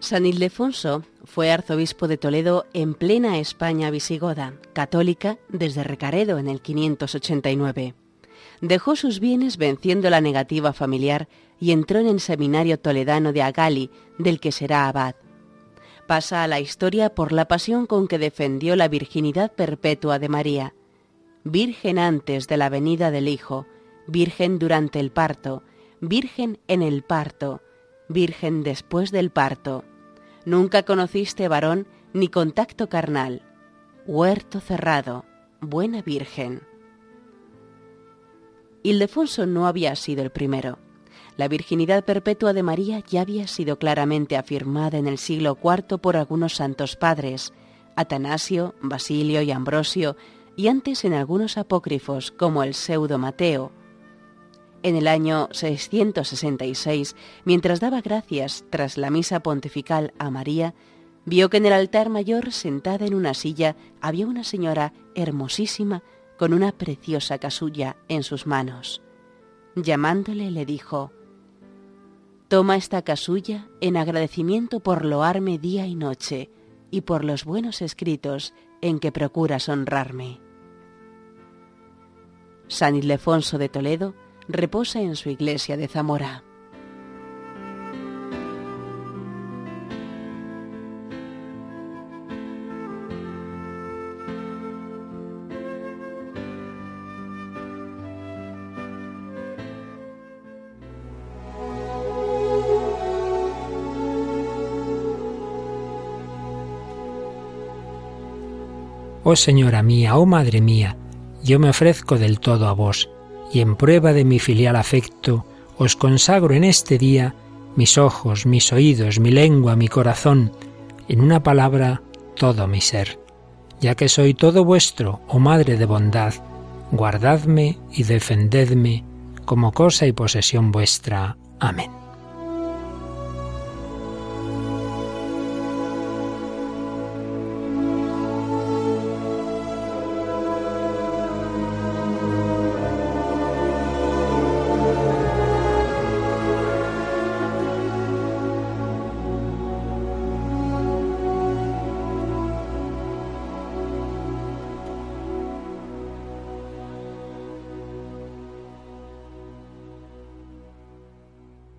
San Ildefonso fue arzobispo de Toledo en plena España visigoda, católica desde Recaredo en el 589. Dejó sus bienes venciendo la negativa familiar y entró en el seminario toledano de Agali, del que será abad. Pasa a la historia por la pasión con que defendió la virginidad perpetua de María. Virgen antes de la venida del Hijo, virgen durante el parto, virgen en el parto, virgen después del parto Nunca conociste varón ni contacto carnal. Huerto cerrado, buena virgen. Ildefonso no había sido el primero. La virginidad perpetua de María ya había sido claramente afirmada en el siglo IV por algunos santos padres, Atanasio, Basilio y Ambrosio, y antes en algunos apócrifos como el pseudo Mateo, en el año 666, mientras daba gracias tras la misa pontifical a María, vio que en el altar mayor, sentada en una silla, había una señora hermosísima con una preciosa casulla en sus manos. Llamándole le dijo, Toma esta casulla en agradecimiento por loarme día y noche y por los buenos escritos en que procuras honrarme. San Ildefonso de Toledo reposa en su iglesia de Zamora. Oh Señora mía, oh Madre mía, yo me ofrezco del todo a vos y en prueba de mi filial afecto, os consagro en este día mis ojos, mis oídos, mi lengua, mi corazón, en una palabra, todo mi ser. Ya que soy todo vuestro, oh Madre de bondad, guardadme y defendedme como cosa y posesión vuestra. Amén.